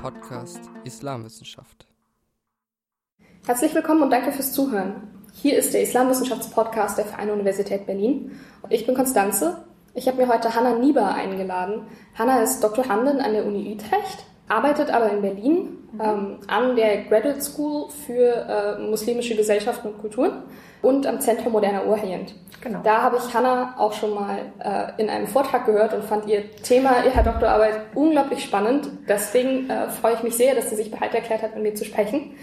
Podcast Islamwissenschaft. Herzlich willkommen und danke fürs Zuhören. Hier ist der Islamwissenschaftspodcast der Freien Universität Berlin. Ich bin Konstanze. Ich habe mir heute Hanna Nieber eingeladen. Hanna ist Doktorandin an der Uni Utrecht, arbeitet aber in Berlin ähm, an der Graduate School für äh, muslimische Gesellschaften und Kulturen und am Zentrum Moderner Orient. Genau. Da habe ich Hanna auch schon mal äh, in einem Vortrag gehört und fand ihr Thema ihrer Doktorarbeit unglaublich spannend. Deswegen äh, freue ich mich sehr, dass sie sich bereit erklärt hat, mit mir zu sprechen.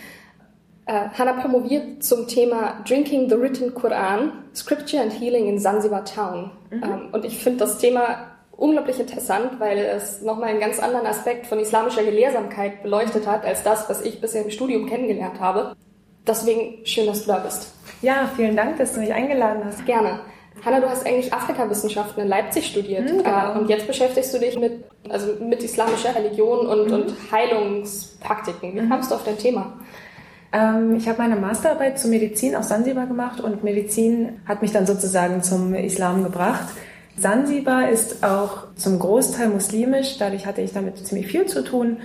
Äh, Hanna promoviert zum Thema Drinking the Written Quran, Scripture and Healing in Zanzibar Town. Mhm. Ähm, und ich finde das Thema unglaublich interessant, weil es nochmal einen ganz anderen Aspekt von islamischer Gelehrsamkeit beleuchtet hat, als das, was ich bisher im Studium kennengelernt habe. Deswegen schön, dass du da bist. Ja, vielen Dank, dass du mich eingeladen hast. Gerne. Hanna, du hast eigentlich Afrikawissenschaften in Leipzig studiert mhm, genau. Äh, und jetzt beschäftigst du dich mit, also mit islamischer Religion und, mhm. und Heilungspraktiken. Wie mhm. kamst du auf dein Thema? Ähm, ich habe meine Masterarbeit zur Medizin auf Sansibar gemacht und Medizin hat mich dann sozusagen zum Islam gebracht. Sansibar ist auch zum Großteil muslimisch, dadurch hatte ich damit ziemlich viel zu tun.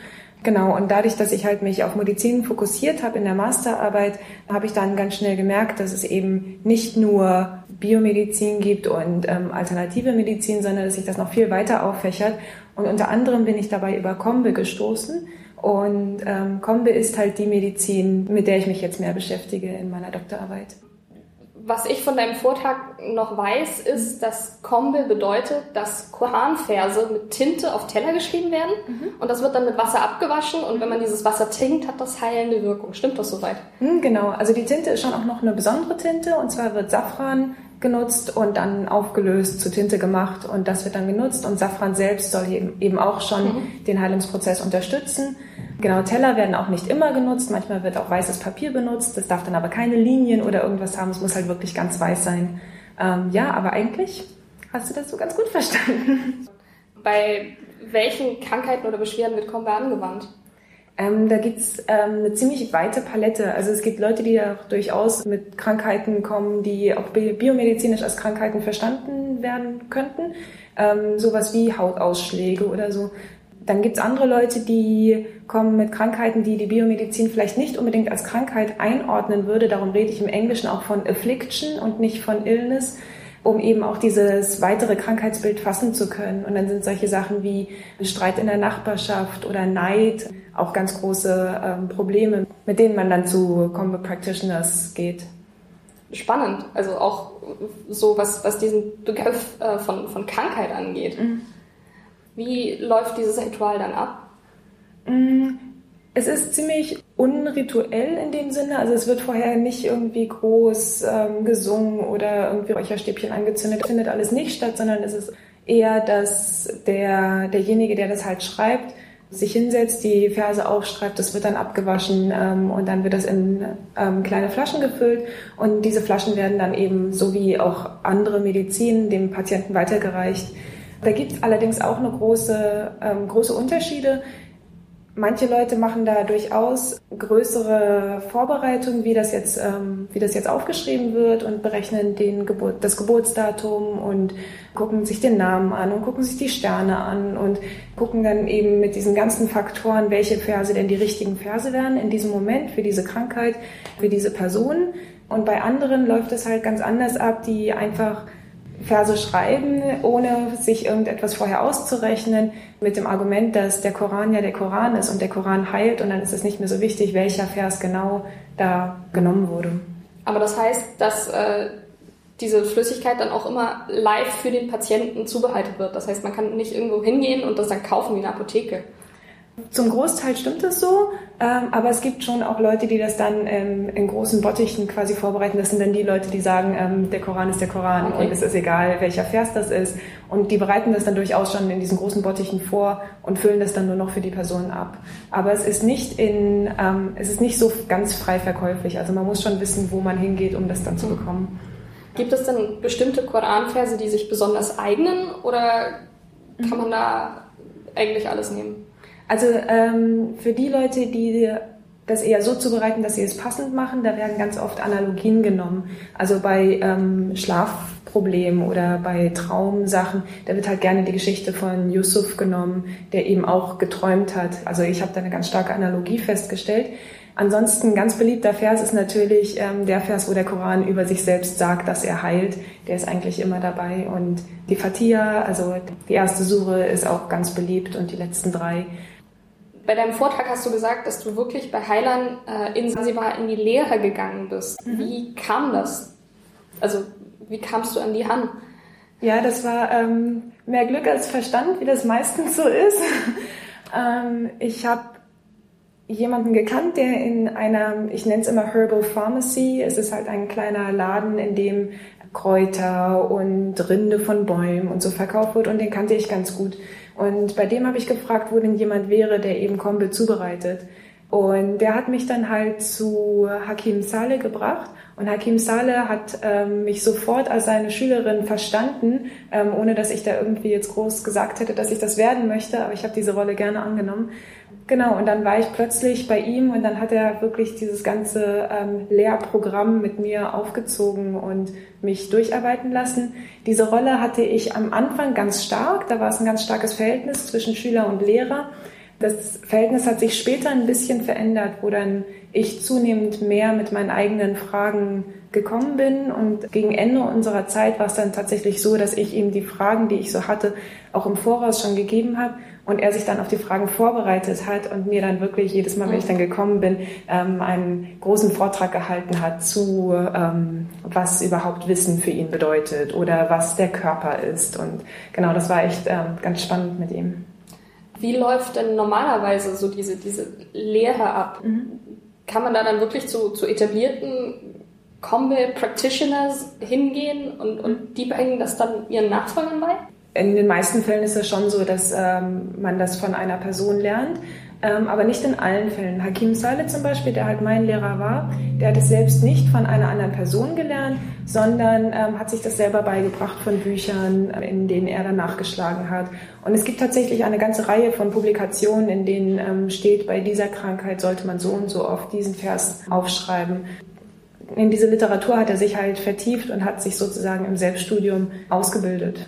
Genau, und dadurch, dass ich halt mich auf Medizin fokussiert habe in der Masterarbeit, habe ich dann ganz schnell gemerkt, dass es eben nicht nur Biomedizin gibt und ähm, alternative Medizin, sondern dass sich das noch viel weiter auffächert. Und unter anderem bin ich dabei über Kombe gestoßen. Und ähm, Kombe ist halt die Medizin, mit der ich mich jetzt mehr beschäftige in meiner Doktorarbeit was ich von deinem Vortrag noch weiß, ist, dass Kombe bedeutet, dass Koranverse mit Tinte auf Teller geschrieben werden mhm. und das wird dann mit Wasser abgewaschen und wenn man dieses Wasser trinkt, hat das heilende Wirkung. Stimmt das soweit? Mhm, genau, also die Tinte ist schon auch noch eine besondere Tinte und zwar wird Safran genutzt und dann aufgelöst zu Tinte gemacht und das wird dann genutzt und Safran selbst soll eben auch schon mhm. den Heilungsprozess unterstützen. Genau, Teller werden auch nicht immer genutzt. Manchmal wird auch weißes Papier benutzt. Das darf dann aber keine Linien oder irgendwas haben. Es muss halt wirklich ganz weiß sein. Ähm, ja, aber eigentlich hast du das so ganz gut verstanden. Bei welchen Krankheiten oder Beschwerden wird Kombe angewandt? Ähm, da gibt's ähm, eine ziemlich weite Palette. Also es gibt Leute, die ja durchaus mit Krankheiten kommen, die auch biomedizinisch als Krankheiten verstanden werden könnten. Ähm, sowas wie Hautausschläge oder so. Dann gibt's andere Leute, die kommen mit Krankheiten, die die Biomedizin vielleicht nicht unbedingt als Krankheit einordnen würde. Darum rede ich im Englischen auch von Affliction und nicht von Illness, um eben auch dieses weitere Krankheitsbild fassen zu können. Und dann sind solche Sachen wie Streit in der Nachbarschaft oder Neid auch ganz große ähm, Probleme, mit denen man dann zu Combat Practitioners geht. Spannend, also auch so was, was diesen Begriff äh, von, von Krankheit angeht. Mhm. Wie läuft dieses Ritual dann ab? Mm, es ist ziemlich unrituell in dem Sinne. Also es wird vorher nicht irgendwie groß ähm, gesungen oder irgendwie Räucherstäbchen angezündet. Das findet alles nicht statt, sondern es ist eher, dass der, derjenige, der das halt schreibt, sich hinsetzt, die Verse aufschreibt, das wird dann abgewaschen ähm, und dann wird das in ähm, kleine Flaschen gefüllt und diese Flaschen werden dann eben, so wie auch andere Medizin, dem Patienten weitergereicht. Da gibt es allerdings auch eine große, ähm, große Unterschiede. Manche Leute machen da durchaus größere Vorbereitungen, wie das jetzt, ähm, wie das jetzt aufgeschrieben wird und berechnen den Geburt, das Geburtsdatum und gucken sich den Namen an und gucken sich die Sterne an und gucken dann eben mit diesen ganzen Faktoren, welche Verse denn die richtigen Verse wären in diesem Moment für diese Krankheit, für diese Person. Und bei anderen läuft es halt ganz anders ab, die einfach Verse schreiben, ohne sich irgendetwas vorher auszurechnen, mit dem Argument, dass der Koran ja der Koran ist und der Koran heilt und dann ist es nicht mehr so wichtig, welcher Vers genau da genommen wurde. Aber das heißt, dass äh, diese Flüssigkeit dann auch immer live für den Patienten zubereitet wird. Das heißt, man kann nicht irgendwo hingehen und das dann kaufen wie in der Apotheke. Zum Großteil stimmt es so, ähm, aber es gibt schon auch Leute, die das dann ähm, in großen Bottichen quasi vorbereiten. Das sind dann die Leute, die sagen, ähm, der Koran ist der Koran okay. und es ist egal, welcher Vers das ist. Und die bereiten das dann durchaus schon in diesen großen Bottichen vor und füllen das dann nur noch für die Person ab. Aber es ist nicht in, es ist nicht so ganz frei verkäuflich. Also man muss schon wissen, wo man hingeht, um das dann zu bekommen. Gibt es denn bestimmte Koranverse, die sich besonders eignen oder kann man da eigentlich alles nehmen? Also ähm, für die Leute, die das eher so zubereiten, dass sie es passend machen, da werden ganz oft Analogien genommen. Also bei ähm, Schlaf, Problemen oder bei Traumsachen, da wird halt gerne die Geschichte von Yusuf genommen, der eben auch geträumt hat. Also ich habe da eine ganz starke Analogie festgestellt. Ansonsten ganz beliebter Vers ist natürlich ähm, der Vers, wo der Koran über sich selbst sagt, dass er heilt. Der ist eigentlich immer dabei. Und die Fatiha, also die erste Sure, ist auch ganz beliebt und die letzten drei. Bei deinem Vortrag hast du gesagt, dass du wirklich bei Heilern äh, in Sansibar in die Lehre gegangen bist. Mhm. Wie kam das? Also wie kamst du an die Hand? Ja, das war ähm, mehr Glück als Verstand, wie das meistens so ist. ähm, ich habe jemanden gekannt, der in einer, ich nenne es immer Herbal Pharmacy, es ist halt ein kleiner Laden, in dem Kräuter und Rinde von Bäumen und so verkauft wird und den kannte ich ganz gut. Und bei dem habe ich gefragt, wo denn jemand wäre, der eben Kombe zubereitet. Und der hat mich dann halt zu Hakim Saleh gebracht. Und Hakim Saleh hat ähm, mich sofort als seine Schülerin verstanden, ähm, ohne dass ich da irgendwie jetzt groß gesagt hätte, dass ich das werden möchte. Aber ich habe diese Rolle gerne angenommen. Genau, und dann war ich plötzlich bei ihm und dann hat er wirklich dieses ganze ähm, Lehrprogramm mit mir aufgezogen und mich durcharbeiten lassen. Diese Rolle hatte ich am Anfang ganz stark, da war es ein ganz starkes Verhältnis zwischen Schüler und Lehrer. Das Verhältnis hat sich später ein bisschen verändert, wo dann ich zunehmend mehr mit meinen eigenen Fragen gekommen bin. Und gegen Ende unserer Zeit war es dann tatsächlich so, dass ich ihm die Fragen, die ich so hatte, auch im Voraus schon gegeben habe und er sich dann auf die Fragen vorbereitet hat und mir dann wirklich jedes Mal, wenn ich dann gekommen bin, ähm, einen großen Vortrag gehalten hat zu, ähm, was überhaupt Wissen für ihn bedeutet oder was der Körper ist. Und genau, das war echt ähm, ganz spannend mit ihm. Wie läuft denn normalerweise so diese, diese Lehre ab? Mhm. Kann man da dann wirklich zu, zu etablierten Combat Practitioners hingehen und, und die bringen das dann ihren Nachfolgern bei? In den meisten Fällen ist es schon so, dass ähm, man das von einer Person lernt, ähm, aber nicht in allen Fällen. Hakim Saleh zum Beispiel, der halt mein Lehrer war, der hat es selbst nicht von einer anderen Person gelernt, sondern ähm, hat sich das selber beigebracht von Büchern, in denen er dann nachgeschlagen hat. Und es gibt tatsächlich eine ganze Reihe von Publikationen, in denen ähm, steht, bei dieser Krankheit sollte man so und so oft diesen Vers aufschreiben in diese Literatur hat er sich halt vertieft und hat sich sozusagen im Selbststudium ausgebildet.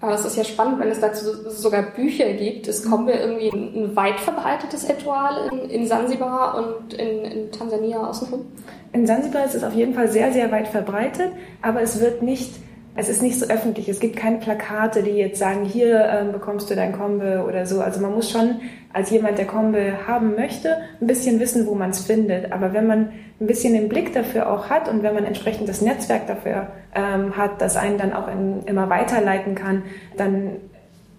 Aber das ist ja spannend, wenn es dazu sogar Bücher gibt. Es kommt mir irgendwie ein weit verbreitetes Ritual in, in Sansibar und in, in Tansania außenrum. In Sansibar ist es auf jeden Fall sehr, sehr weit verbreitet, aber es wird nicht es ist nicht so öffentlich. Es gibt keine Plakate, die jetzt sagen, hier ähm, bekommst du dein Kombe oder so. Also man muss schon als jemand, der Kombe haben möchte, ein bisschen wissen, wo man es findet. Aber wenn man ein bisschen den Blick dafür auch hat und wenn man entsprechend das Netzwerk dafür ähm, hat, das einen dann auch in, immer weiterleiten kann, dann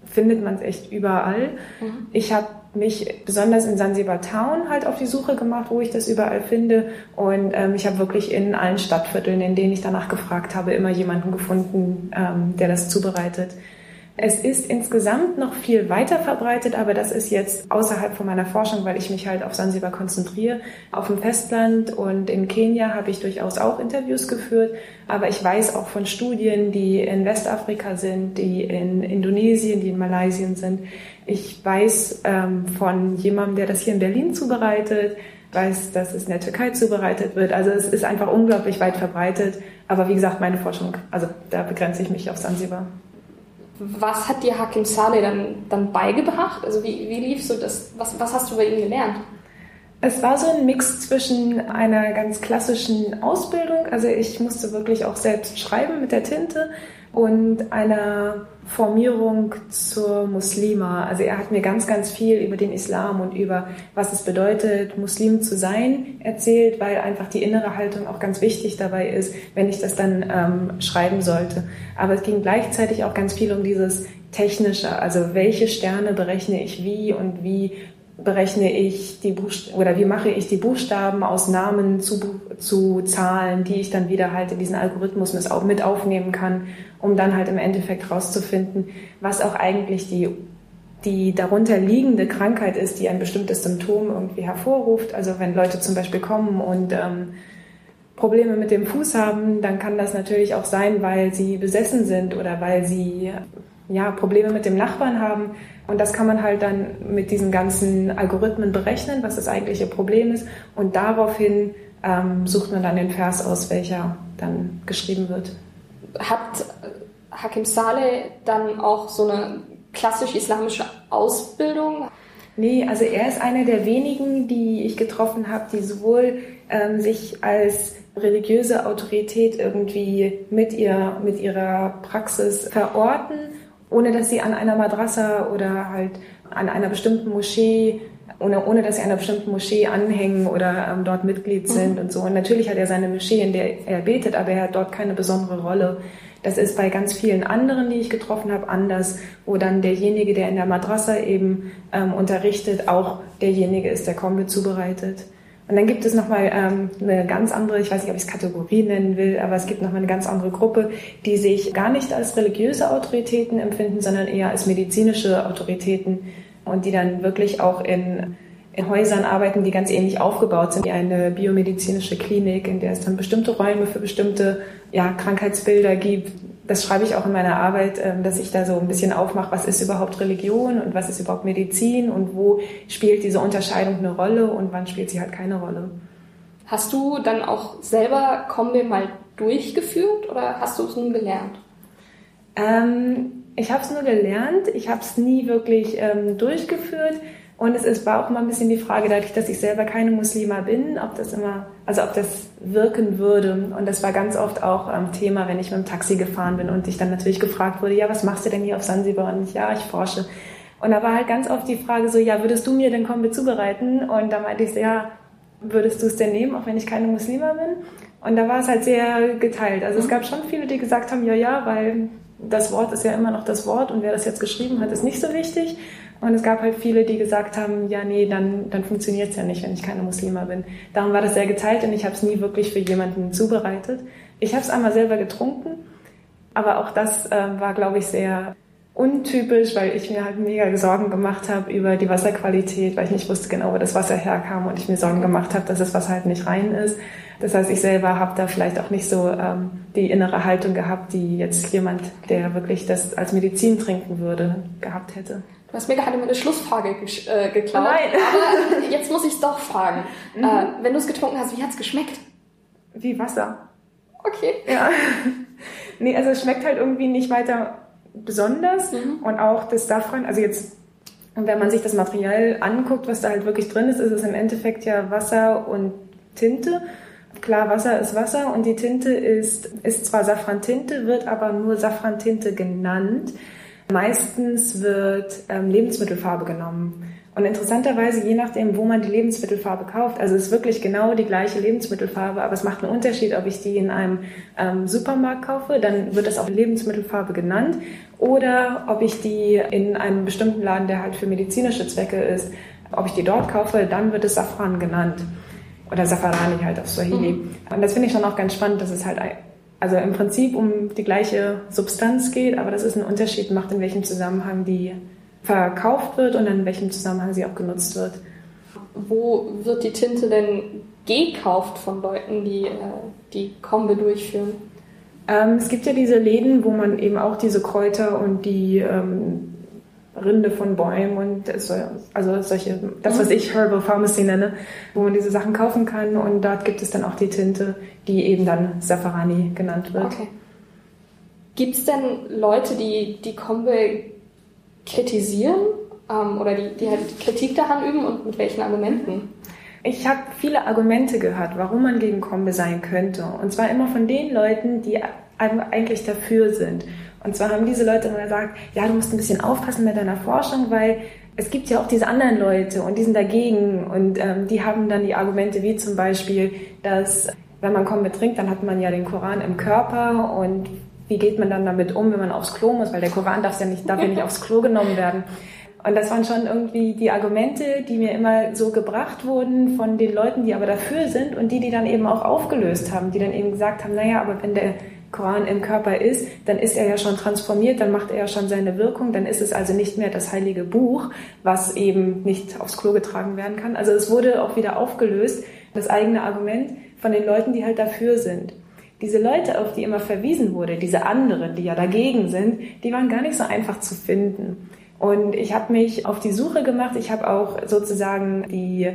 findet man es echt überall. Mhm. Ich habe mich besonders in Sansibar Town halt auf die Suche gemacht, wo ich das überall finde. Und ähm, ich habe wirklich in allen Stadtvierteln, in denen ich danach gefragt habe, immer jemanden gefunden, ähm, der das zubereitet. Es ist insgesamt noch viel weiter verbreitet, aber das ist jetzt außerhalb von meiner Forschung, weil ich mich halt auf Sansibar konzentriere. Auf dem Festland und in Kenia habe ich durchaus auch Interviews geführt, aber ich weiß auch von Studien, die in Westafrika sind, die in Indonesien, die in Malaysia sind. Ich weiß ähm, von jemandem, der das hier in Berlin zubereitet, weiß, dass es in der Türkei zubereitet wird. Also es ist einfach unglaublich weit verbreitet. Aber wie gesagt, meine Forschung, also da begrenze ich mich auf Sansibar. Was hat dir Hakim Saleh dann, dann beigebracht? Also wie, wie lief so das? Was, was hast du bei ihm gelernt? Es war so ein Mix zwischen einer ganz klassischen Ausbildung, also ich musste wirklich auch selbst schreiben mit der Tinte, und einer Formierung zur Muslima. Also er hat mir ganz, ganz viel über den Islam und über was es bedeutet, Muslim zu sein, erzählt, weil einfach die innere Haltung auch ganz wichtig dabei ist, wenn ich das dann ähm, schreiben sollte. Aber es ging gleichzeitig auch ganz viel um dieses Technische, also welche Sterne berechne ich wie und wie berechne ich die Buchst oder wie mache ich die Buchstaben aus Namen zu, zu Zahlen, die ich dann wieder halt in diesen Algorithmus mit aufnehmen kann, um dann halt im Endeffekt rauszufinden, was auch eigentlich die, die darunter liegende Krankheit ist, die ein bestimmtes Symptom irgendwie hervorruft. Also wenn Leute zum Beispiel kommen und ähm, Probleme mit dem Fuß haben, dann kann das natürlich auch sein, weil sie besessen sind oder weil sie ja, Probleme mit dem Nachbarn haben. Und das kann man halt dann mit diesen ganzen Algorithmen berechnen, was das eigentliche Problem ist. Und daraufhin ähm, sucht man dann den Vers aus, welcher dann geschrieben wird. hat Hakim Saleh dann auch so eine klassisch islamische Ausbildung? Nee, also er ist einer der wenigen, die ich getroffen habe, die sowohl ähm, sich als religiöse Autorität irgendwie mit, ihr, mit ihrer Praxis verorten, ohne dass sie an einer Madrasa oder halt an einer bestimmten Moschee ohne, ohne dass sie einer bestimmten Moschee anhängen oder ähm, dort Mitglied sind mhm. und so. Und natürlich hat er seine Moschee, in der er betet, aber er hat dort keine besondere Rolle. Das ist bei ganz vielen anderen, die ich getroffen habe, anders, wo dann derjenige, der in der Madrasa eben ähm, unterrichtet, auch derjenige ist, der Kombe zubereitet. Und dann gibt es nochmal ähm, eine ganz andere, ich weiß nicht, ob ich es Kategorie nennen will, aber es gibt nochmal eine ganz andere Gruppe, die sich gar nicht als religiöse Autoritäten empfinden, sondern eher als medizinische Autoritäten und die dann wirklich auch in, in Häusern arbeiten, die ganz ähnlich aufgebaut sind wie eine biomedizinische Klinik, in der es dann bestimmte Räume für bestimmte ja, Krankheitsbilder gibt. Das schreibe ich auch in meiner Arbeit, ähm, dass ich da so ein bisschen aufmache, was ist überhaupt Religion und was ist überhaupt Medizin und wo spielt diese Unterscheidung eine Rolle und wann spielt sie halt keine Rolle. Hast du dann auch selber Kombi mal durchgeführt oder hast du es nun gelernt? Ähm, ich habe es nur gelernt, ich habe es nie wirklich ähm, durchgeführt. Und es ist, war auch mal ein bisschen die Frage, dadurch, dass ich selber keine Muslima bin, ob das immer, also ob das wirken würde. Und das war ganz oft auch ähm, Thema, wenn ich mit dem Taxi gefahren bin und ich dann natürlich gefragt wurde, ja, was machst du denn hier auf Sansibar? Und ich, ja, ich forsche. Und da war halt ganz oft die Frage so, ja, würdest du mir den Kombi zubereiten? Und da meinte ich so, ja, würdest du es denn nehmen, auch wenn ich keine Muslima bin? Und da war es halt sehr geteilt. Also es gab schon viele, die gesagt haben, ja, ja, weil das Wort ist ja immer noch das Wort und wer das jetzt geschrieben hat, ist nicht so wichtig. Und es gab halt viele, die gesagt haben, ja, nee, dann, dann funktioniert es ja nicht, wenn ich keine Muslima bin. Darum war das sehr geteilt und ich habe es nie wirklich für jemanden zubereitet. Ich habe es einmal selber getrunken, aber auch das äh, war, glaube ich, sehr untypisch, weil ich mir halt mega Sorgen gemacht habe über die Wasserqualität, weil ich nicht wusste genau, wo das Wasser herkam und ich mir Sorgen gemacht habe, dass das Wasser halt nicht rein ist. Das heißt, ich selber habe da vielleicht auch nicht so ähm, die innere Haltung gehabt, die jetzt jemand, der wirklich das als Medizin trinken würde, gehabt hätte. Du hast mir gerade meine Schlussfrage äh, geklaut. Nein. Aber jetzt muss ich es doch fragen. Mhm. Äh, wenn du es getrunken hast, wie hat es geschmeckt? Wie Wasser. Okay. Ja. nee, also es schmeckt halt irgendwie nicht weiter besonders. Mhm. Und auch das Safran, also jetzt, wenn man sich das Material anguckt, was da halt wirklich drin ist, ist es im Endeffekt ja Wasser und Tinte. Klar, Wasser ist Wasser und die Tinte ist, ist zwar Safrantinte, wird aber nur Safrantinte genannt. Meistens wird ähm, Lebensmittelfarbe genommen. Und interessanterweise, je nachdem, wo man die Lebensmittelfarbe kauft, also es ist wirklich genau die gleiche Lebensmittelfarbe, aber es macht einen Unterschied, ob ich die in einem ähm, Supermarkt kaufe, dann wird das auch Lebensmittelfarbe genannt, oder ob ich die in einem bestimmten Laden, der halt für medizinische Zwecke ist, ob ich die dort kaufe, dann wird es Safran genannt. Oder Safarani halt auf Swahili. Mhm. Und das finde ich schon auch ganz spannend, dass es halt also im Prinzip um die gleiche Substanz geht, aber dass es einen Unterschied macht, in welchem Zusammenhang die verkauft wird und in welchem Zusammenhang sie auch genutzt wird. Wo wird die Tinte denn gekauft von Leuten, die äh, die Kombe durchführen? Ähm, es gibt ja diese Läden, wo man eben auch diese Kräuter und die ähm, Rinde von Bäumen und also solche, das was ich Herbal Pharmacy nenne, wo man diese Sachen kaufen kann und dort gibt es dann auch die Tinte, die eben dann Safarani genannt wird. Okay. Gibt es denn Leute, die die Kombe kritisieren ähm, oder die, die halt Kritik daran üben und mit welchen Argumenten? Ich habe viele Argumente gehört, warum man gegen Kombe sein könnte. Und zwar immer von den Leuten, die eigentlich dafür sind. Und zwar haben diese Leute immer gesagt, ja, du musst ein bisschen aufpassen mit deiner Forschung, weil es gibt ja auch diese anderen Leute und die sind dagegen und ähm, die haben dann die Argumente wie zum Beispiel, dass wenn man Kombe trinkt, dann hat man ja den Koran im Körper und wie geht man dann damit um, wenn man aufs Klo muss, weil der Koran darf ja nicht, darf ja nicht aufs Klo genommen werden. Und das waren schon irgendwie die Argumente, die mir immer so gebracht wurden von den Leuten, die aber dafür sind und die, die dann eben auch aufgelöst haben, die dann eben gesagt haben, naja, aber wenn der Koran im Körper ist, dann ist er ja schon transformiert, dann macht er ja schon seine Wirkung, dann ist es also nicht mehr das heilige Buch, was eben nicht aufs Klo getragen werden kann. Also es wurde auch wieder aufgelöst, das eigene Argument von den Leuten, die halt dafür sind diese Leute, auf die immer verwiesen wurde, diese anderen, die ja dagegen sind, die waren gar nicht so einfach zu finden. Und ich habe mich auf die Suche gemacht. Ich habe auch sozusagen die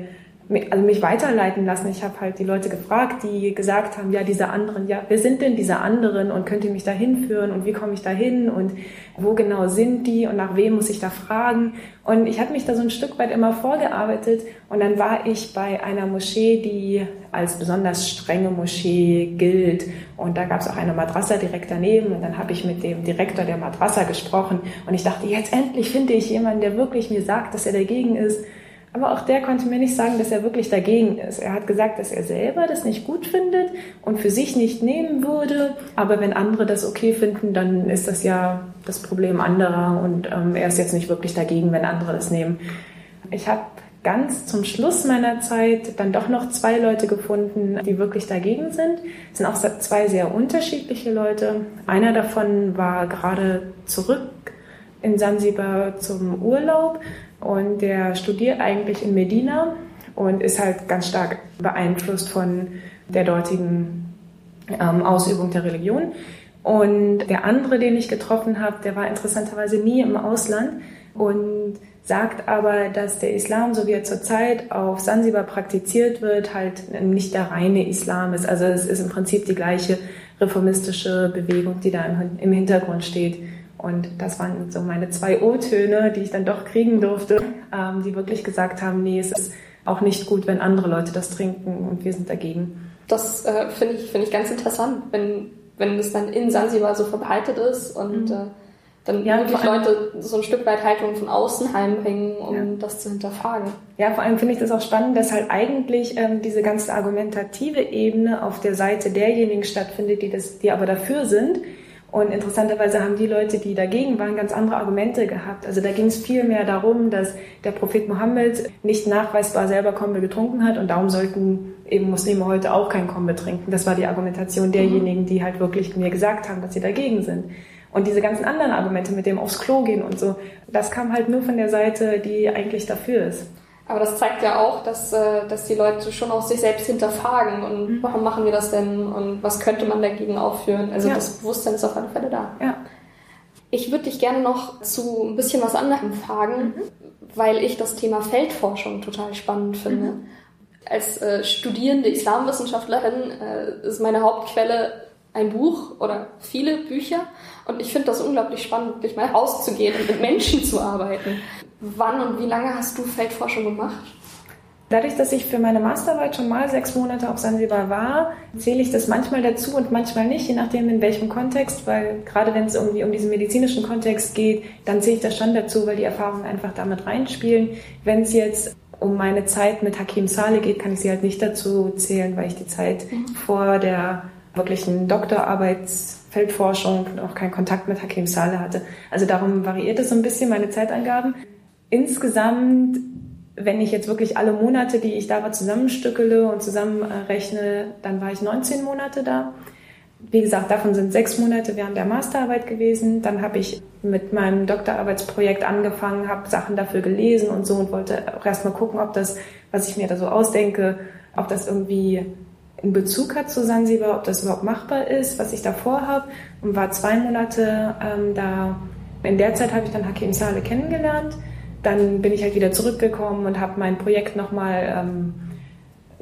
also mich weiterleiten lassen. Ich habe halt die Leute gefragt, die gesagt haben, ja, diese anderen, ja, wer sind denn diese anderen und könnt ihr mich da hinführen und wie komme ich da hin und wo genau sind die und nach wem muss ich da fragen. Und ich habe mich da so ein Stück weit immer vorgearbeitet und dann war ich bei einer Moschee, die als besonders strenge Moschee gilt und da gab es auch eine Madrasa direkt daneben und dann habe ich mit dem Direktor der Madrasa gesprochen und ich dachte, jetzt endlich finde ich jemanden, der wirklich mir sagt, dass er dagegen ist. Aber auch der konnte mir nicht sagen, dass er wirklich dagegen ist. Er hat gesagt, dass er selber das nicht gut findet und für sich nicht nehmen würde. Aber wenn andere das okay finden, dann ist das ja das Problem anderer und ähm, er ist jetzt nicht wirklich dagegen, wenn andere das nehmen. Ich habe ganz zum Schluss meiner Zeit dann doch noch zwei Leute gefunden, die wirklich dagegen sind. Es sind auch zwei sehr unterschiedliche Leute. Einer davon war gerade zurück in Sansibar zum Urlaub und der studiert eigentlich in Medina und ist halt ganz stark beeinflusst von der dortigen ähm, Ausübung der Religion. Und der andere, den ich getroffen habe, der war interessanterweise nie im Ausland und sagt aber, dass der Islam, so wie er zurzeit auf Sansibar praktiziert wird, halt nicht der reine Islam ist. Also es ist im Prinzip die gleiche reformistische Bewegung, die da im Hintergrund steht. Und das waren so meine zwei O-Töne, die ich dann doch kriegen durfte, ähm, die wirklich gesagt haben, nee, es ist auch nicht gut, wenn andere Leute das trinken und wir sind dagegen. Das äh, finde ich, find ich ganz interessant, wenn, wenn es dann in Sansibar so verbreitet ist und mhm. äh, dann ja, wirklich Leute so ein Stück weit Haltung von außen heimbringen, um ja. das zu hinterfragen. Ja, vor allem finde ich das auch spannend, dass halt eigentlich ähm, diese ganze argumentative Ebene auf der Seite derjenigen stattfindet, die, das, die aber dafür sind und interessanterweise haben die Leute, die dagegen waren, ganz andere Argumente gehabt. Also da ging es viel mehr darum, dass der Prophet Mohammed nicht nachweisbar selber Kombe getrunken hat und darum sollten eben Muslime heute auch kein Kombe trinken. Das war die Argumentation derjenigen, die halt wirklich mir gesagt haben, dass sie dagegen sind. Und diese ganzen anderen Argumente mit dem aufs Klo gehen und so, das kam halt nur von der Seite, die eigentlich dafür ist. Aber das zeigt ja auch, dass, äh, dass die Leute schon auch sich selbst hinterfragen und mhm. warum machen wir das denn und was könnte man dagegen aufführen. Also ja. das Bewusstsein ist auf alle Fälle da. Ja. Ich würde dich gerne noch zu ein bisschen was anderem fragen, mhm. weil ich das Thema Feldforschung total spannend finde. Mhm. Als äh, studierende Islamwissenschaftlerin äh, ist meine Hauptquelle ein Buch oder viele Bücher und ich finde das unglaublich spannend, wirklich mal rauszugehen und mit Menschen zu arbeiten. Wann und wie lange hast du Feldforschung gemacht? Dadurch, dass ich für meine Masterarbeit schon mal sechs Monate auf Sansibar war, zähle ich das manchmal dazu und manchmal nicht, je nachdem in welchem Kontext, weil gerade wenn es irgendwie um diesen medizinischen Kontext geht, dann zähle ich das schon dazu, weil die Erfahrungen einfach damit reinspielen. Wenn es jetzt um meine Zeit mit Hakim Saleh geht, kann ich sie halt nicht dazu zählen, weil ich die Zeit mhm. vor der wirklichen Doktorarbeitsfeldforschung auch keinen Kontakt mit Hakim Saleh hatte. Also darum variiert es so ein bisschen meine Zeitangaben. Insgesamt, wenn ich jetzt wirklich alle Monate, die ich da war, zusammenstückele und zusammenrechne, dann war ich 19 Monate da. Wie gesagt, davon sind sechs Monate während der Masterarbeit gewesen. Dann habe ich mit meinem Doktorarbeitsprojekt angefangen, habe Sachen dafür gelesen und so und wollte auch erstmal gucken, ob das, was ich mir da so ausdenke, ob das irgendwie einen Bezug hat zu Sansibar, ob das überhaupt machbar ist, was ich da vorhabe. Und war zwei Monate ähm, da. In der Zeit habe ich dann Hakim Saleh kennengelernt dann bin ich halt wieder zurückgekommen und habe mein Projekt nochmal ähm,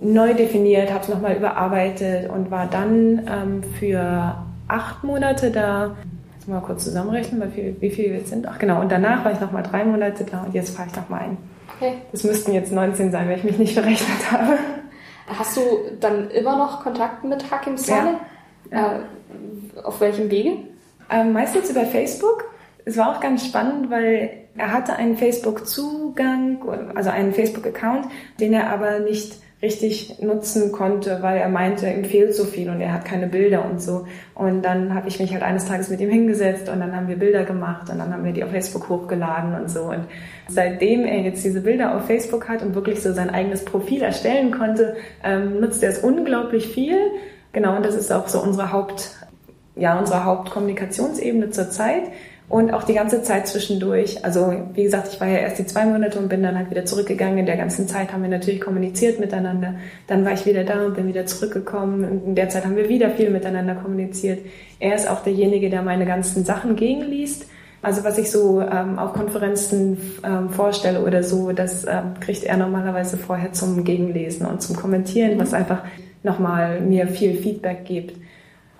neu definiert, habe es nochmal überarbeitet und war dann ähm, für acht Monate da. Jetzt mal kurz zusammenrechnen, wie viel, wie viel wir sind. Ach genau, und danach war ich nochmal drei Monate da und jetzt fahre ich nochmal ein. Okay. Das müssten jetzt 19 sein, weil ich mich nicht verrechnet habe. Hast du dann immer noch Kontakt mit Hakim Saleh? Ja. Äh, auf welchem Wege? Ähm, meistens über Facebook. Es war auch ganz spannend, weil er hatte einen Facebook-Zugang, also einen Facebook-Account, den er aber nicht richtig nutzen konnte, weil er meinte, ihm fehlt so viel und er hat keine Bilder und so. Und dann habe ich mich halt eines Tages mit ihm hingesetzt und dann haben wir Bilder gemacht und dann haben wir die auf Facebook hochgeladen und so. Und seitdem er jetzt diese Bilder auf Facebook hat und wirklich so sein eigenes Profil erstellen konnte, ähm, nutzt er es unglaublich viel. Genau, und das ist auch so unsere Haupt, ja, unsere Hauptkommunikationsebene zurzeit. Und auch die ganze Zeit zwischendurch. Also wie gesagt, ich war ja erst die zwei Monate und bin dann halt wieder zurückgegangen. In der ganzen Zeit haben wir natürlich kommuniziert miteinander. Dann war ich wieder da und bin wieder zurückgekommen. In der Zeit haben wir wieder viel miteinander kommuniziert. Er ist auch derjenige, der meine ganzen Sachen gegenliest. Also was ich so ähm, auf Konferenzen ähm, vorstelle oder so, das ähm, kriegt er normalerweise vorher zum Gegenlesen und zum Kommentieren, was einfach nochmal mir viel Feedback gibt.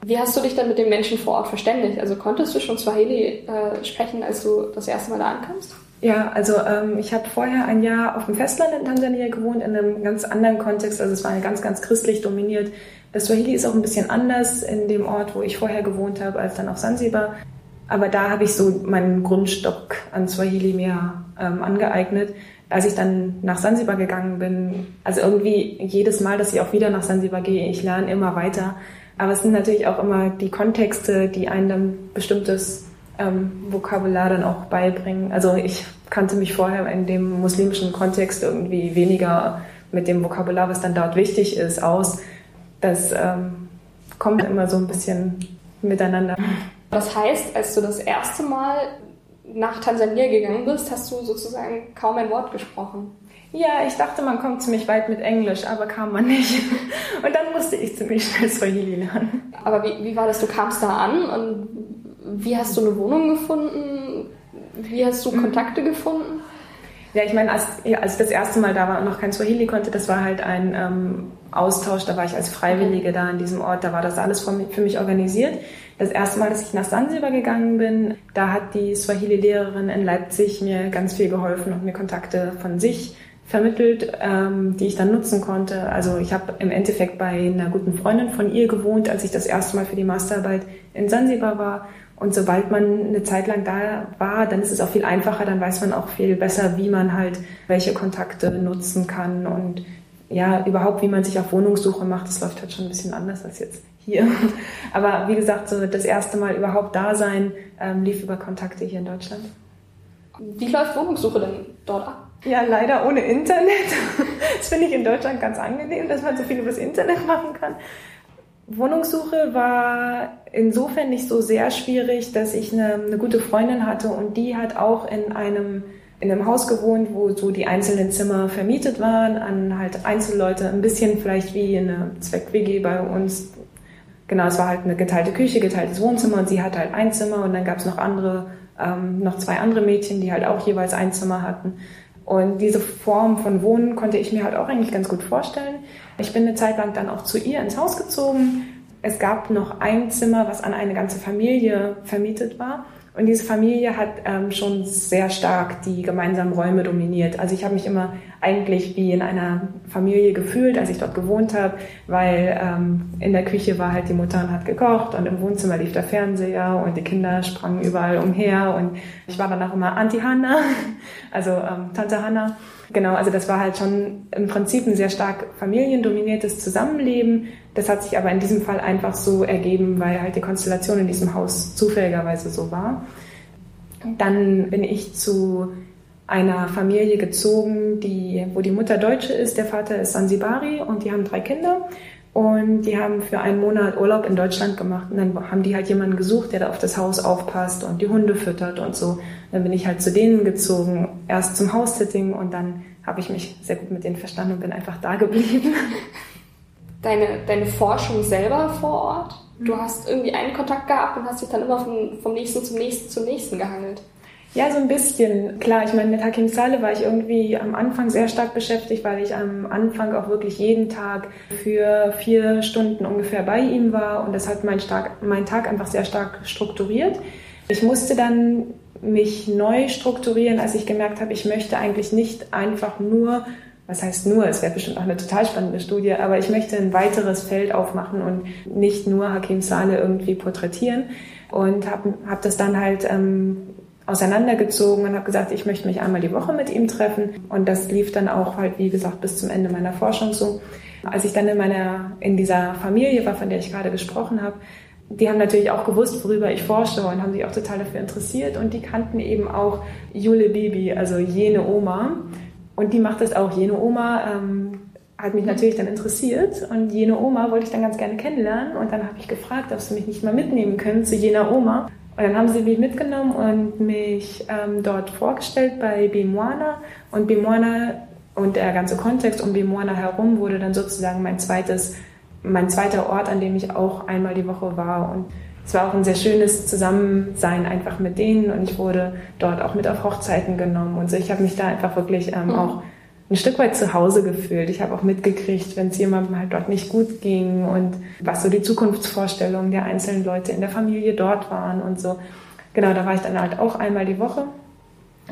Wie hast du dich dann mit den Menschen vor Ort verständigt? Also konntest du schon Swahili äh, sprechen, als du das erste Mal da ankamst? Ja, also ähm, ich habe vorher ein Jahr auf dem Festland in Tansania gewohnt, in einem ganz anderen Kontext. Also es war ganz, ganz christlich dominiert. Das Swahili ist auch ein bisschen anders in dem Ort, wo ich vorher gewohnt habe, als dann auf Sansibar. Aber da habe ich so meinen Grundstock an Swahili mir ähm, angeeignet. Als ich dann nach Sansibar gegangen bin, also irgendwie jedes Mal, dass ich auch wieder nach Sansibar gehe, ich lerne immer weiter. Aber es sind natürlich auch immer die Kontexte, die einem dann bestimmtes ähm, Vokabular dann auch beibringen. Also ich kannte mich vorher in dem muslimischen Kontext irgendwie weniger mit dem Vokabular, was dann dort wichtig ist, aus. Das ähm, kommt immer so ein bisschen miteinander. Das heißt, als du das erste Mal nach Tansania gegangen bist, hast du sozusagen kaum ein Wort gesprochen. Ja, ich dachte, man kommt ziemlich weit mit Englisch, aber kam man nicht. Und dann musste ich ziemlich schnell Swahili lernen. Aber wie, wie war das? Du kamst da an und wie hast du eine Wohnung gefunden? Wie hast du mhm. Kontakte gefunden? Ja, ich meine, als, als ich das erste Mal da war und noch kein Swahili konnte, das war halt ein ähm, Austausch, da war ich als Freiwillige da an diesem Ort, da war das alles für mich, für mich organisiert. Das erste Mal, dass ich nach Sansibar gegangen bin, da hat die Swahili-Lehrerin in Leipzig mir ganz viel geholfen und mir Kontakte von sich vermittelt, ähm, die ich dann nutzen konnte. Also ich habe im Endeffekt bei einer guten Freundin von ihr gewohnt, als ich das erste Mal für die Masterarbeit in Sansibar war. Und sobald man eine Zeit lang da war, dann ist es auch viel einfacher, dann weiß man auch viel besser, wie man halt welche Kontakte nutzen kann und ja, überhaupt, wie man sich auf Wohnungssuche macht. Das läuft halt schon ein bisschen anders als jetzt hier. Aber wie gesagt, so das erste Mal überhaupt da sein ähm, lief über Kontakte hier in Deutschland. Wie läuft Wohnungssuche denn dort ab? Ja, leider ohne Internet. Das finde ich in Deutschland ganz angenehm, dass man so viel über das Internet machen kann. Wohnungssuche war insofern nicht so sehr schwierig, dass ich eine, eine, gute Freundin hatte und die hat auch in einem, in einem Haus gewohnt, wo so die einzelnen Zimmer vermietet waren an halt Einzelleute, ein bisschen vielleicht wie eine Zweck-WG bei uns. Genau, es war halt eine geteilte Küche, geteiltes Wohnzimmer und sie hatte halt ein Zimmer und dann gab es noch andere, ähm, noch zwei andere Mädchen, die halt auch jeweils ein Zimmer hatten. Und diese Form von Wohnen konnte ich mir halt auch eigentlich ganz gut vorstellen. Ich bin eine Zeit lang dann auch zu ihr ins Haus gezogen. Es gab noch ein Zimmer, was an eine ganze Familie vermietet war. Und diese Familie hat ähm, schon sehr stark die gemeinsamen Räume dominiert. Also ich habe mich immer eigentlich wie in einer Familie gefühlt, als ich dort gewohnt habe, weil ähm, in der Küche war halt die Mutter und hat gekocht und im Wohnzimmer lief der Fernseher und die Kinder sprangen überall umher und ich war dann auch immer Auntie Hanna, also ähm, Tante Hanna. Genau, also das war halt schon im Prinzip ein sehr stark familiendominiertes Zusammenleben. Das hat sich aber in diesem Fall einfach so ergeben, weil halt die Konstellation in diesem Haus zufälligerweise so war. Dann bin ich zu einer Familie gezogen, die, wo die Mutter Deutsche ist, der Vater ist Sansibari und die haben drei Kinder. Und die haben für einen Monat Urlaub in Deutschland gemacht. Und dann haben die halt jemanden gesucht, der da auf das Haus aufpasst und die Hunde füttert und so. Dann bin ich halt zu denen gezogen, erst zum House-Sitting und dann habe ich mich sehr gut mit denen verstanden und bin einfach da geblieben. Deine, deine Forschung selber vor Ort? Du hast irgendwie einen Kontakt gehabt und hast dich dann immer vom, vom nächsten zum nächsten zum nächsten gehangelt. Ja, so ein bisschen. Klar, ich meine, mit Hakim Saleh war ich irgendwie am Anfang sehr stark beschäftigt, weil ich am Anfang auch wirklich jeden Tag für vier Stunden ungefähr bei ihm war und das hat meinen, meinen Tag einfach sehr stark strukturiert. Ich musste dann mich neu strukturieren, als ich gemerkt habe, ich möchte eigentlich nicht einfach nur, was heißt nur, es wäre bestimmt auch eine total spannende Studie, aber ich möchte ein weiteres Feld aufmachen und nicht nur Hakim Saleh irgendwie porträtieren und habe hab das dann halt ähm, auseinandergezogen und habe gesagt, ich möchte mich einmal die Woche mit ihm treffen. Und das lief dann auch halt, wie gesagt, bis zum Ende meiner Forschung so. Als ich dann in meiner, in dieser Familie war, von der ich gerade gesprochen habe, die haben natürlich auch gewusst, worüber ich forsche und haben sich auch total dafür interessiert. Und die kannten eben auch Jule Bibi, also jene Oma. Und die macht das auch. Jene Oma ähm, hat mich natürlich dann interessiert und jene Oma wollte ich dann ganz gerne kennenlernen. Und dann habe ich gefragt, ob sie mich nicht mal mitnehmen können zu jener Oma. Und dann haben sie mich mitgenommen und mich ähm, dort vorgestellt bei Bimoana. Und Bimoana und der ganze Kontext um Bimoana herum wurde dann sozusagen mein zweites, mein zweiter Ort, an dem ich auch einmal die Woche war. Und es war auch ein sehr schönes Zusammensein einfach mit denen und ich wurde dort auch mit auf Hochzeiten genommen und so. Ich habe mich da einfach wirklich ähm, mhm. auch ein Stück weit zu Hause gefühlt. Ich habe auch mitgekriegt, wenn es jemandem halt dort nicht gut ging und was so die Zukunftsvorstellungen der einzelnen Leute in der Familie dort waren und so. Genau, da war ich dann halt auch einmal die Woche.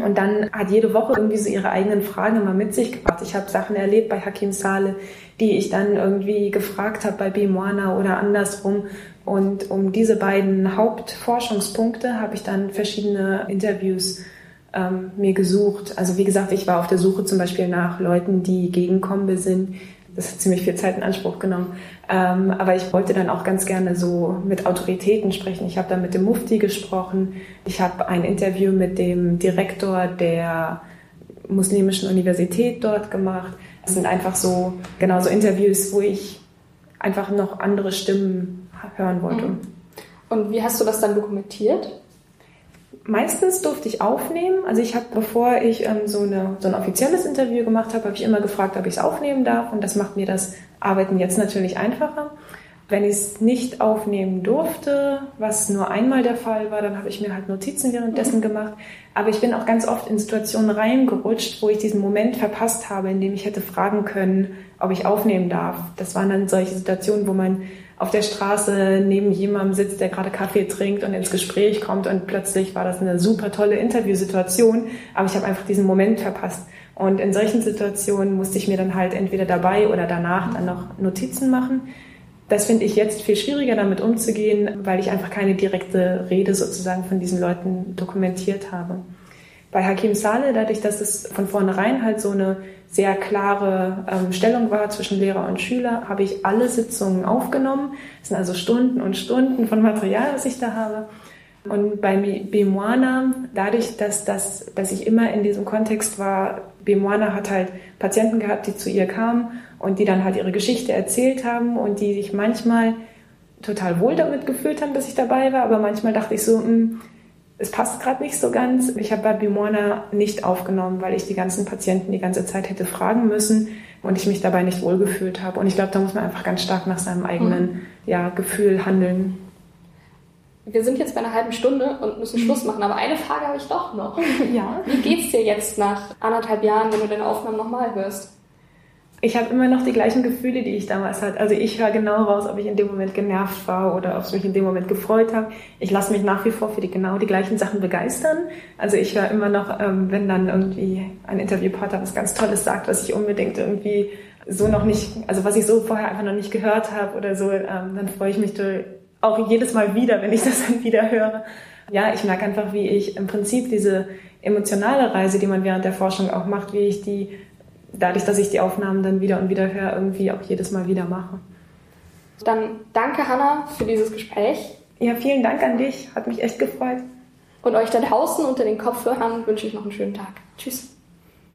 Und dann hat jede Woche irgendwie so ihre eigenen Fragen immer mit sich gebracht. Ich habe Sachen erlebt bei Hakim Saleh, die ich dann irgendwie gefragt habe bei Bimoana oder andersrum. Und um diese beiden Hauptforschungspunkte habe ich dann verschiedene Interviews ähm, mir gesucht. Also wie gesagt, ich war auf der Suche zum Beispiel nach Leuten, die gegen Kombe sind. Das hat ziemlich viel Zeit in Anspruch genommen. Ähm, aber ich wollte dann auch ganz gerne so mit Autoritäten sprechen. Ich habe dann mit dem Mufti gesprochen. Ich habe ein Interview mit dem Direktor der muslimischen Universität dort gemacht. Das sind einfach so, genau so Interviews, wo ich einfach noch andere Stimmen hören wollte. Mhm. Und wie hast du das dann dokumentiert? Meistens durfte ich aufnehmen. Also ich habe, bevor ich ähm, so, eine, so ein offizielles Interview gemacht habe, habe ich immer gefragt, ob ich es aufnehmen darf. Und das macht mir das Arbeiten jetzt natürlich einfacher. Wenn ich es nicht aufnehmen durfte, was nur einmal der Fall war, dann habe ich mir halt Notizen währenddessen gemacht. Aber ich bin auch ganz oft in Situationen reingerutscht, wo ich diesen Moment verpasst habe, in dem ich hätte fragen können, ob ich aufnehmen darf. Das waren dann solche Situationen, wo man auf der Straße neben jemandem sitzt, der gerade Kaffee trinkt und ins Gespräch kommt und plötzlich war das eine super tolle Interviewsituation, aber ich habe einfach diesen Moment verpasst. Und in solchen Situationen musste ich mir dann halt entweder dabei oder danach dann noch Notizen machen. Das finde ich jetzt viel schwieriger, damit umzugehen, weil ich einfach keine direkte Rede sozusagen von diesen Leuten dokumentiert habe. Bei Hakim Saleh, dadurch, dass es von vornherein halt so eine sehr klare ähm, Stellung war zwischen Lehrer und Schüler, habe ich alle Sitzungen aufgenommen. Das sind also Stunden und Stunden von Material, was ich da habe. Und bei Bimoana, dadurch, dass, das, dass ich immer in diesem Kontext war, Bimoana hat halt Patienten gehabt, die zu ihr kamen und die dann halt ihre Geschichte erzählt haben und die sich manchmal total wohl damit gefühlt haben, dass ich dabei war, aber manchmal dachte ich so, mh, hm, es passt gerade nicht so ganz. Ich habe bei Bimorna nicht aufgenommen, weil ich die ganzen Patienten die ganze Zeit hätte fragen müssen und ich mich dabei nicht wohlgefühlt habe. Und ich glaube, da muss man einfach ganz stark nach seinem eigenen mhm. ja, Gefühl handeln. Wir sind jetzt bei einer halben Stunde und müssen Schluss machen, aber eine Frage habe ich doch noch. Ja. Wie geht's dir jetzt nach anderthalb Jahren, wenn du deine Aufnahmen nochmal hörst? Ich habe immer noch die gleichen Gefühle, die ich damals hatte. Also ich höre genau raus, ob ich in dem Moment genervt war oder ob es mich in dem Moment gefreut habe. Ich lasse mich nach wie vor für die genau die gleichen Sachen begeistern. Also ich höre immer noch, ähm, wenn dann irgendwie ein Interviewpartner was ganz Tolles sagt, was ich unbedingt irgendwie so noch nicht, also was ich so vorher einfach noch nicht gehört habe oder so, ähm, dann freue ich mich auch jedes Mal wieder, wenn ich das dann wieder höre. Ja, ich merke einfach, wie ich im Prinzip diese emotionale Reise, die man während der Forschung auch macht, wie ich die dadurch, dass ich die Aufnahmen dann wieder und wieder höre, irgendwie auch jedes Mal wieder mache. Dann danke, Hanna, für dieses Gespräch. Ja, vielen Dank an dich. Hat mich echt gefreut. Und euch da draußen unter den Kopfhörern wünsche ich noch einen schönen Tag. Tschüss.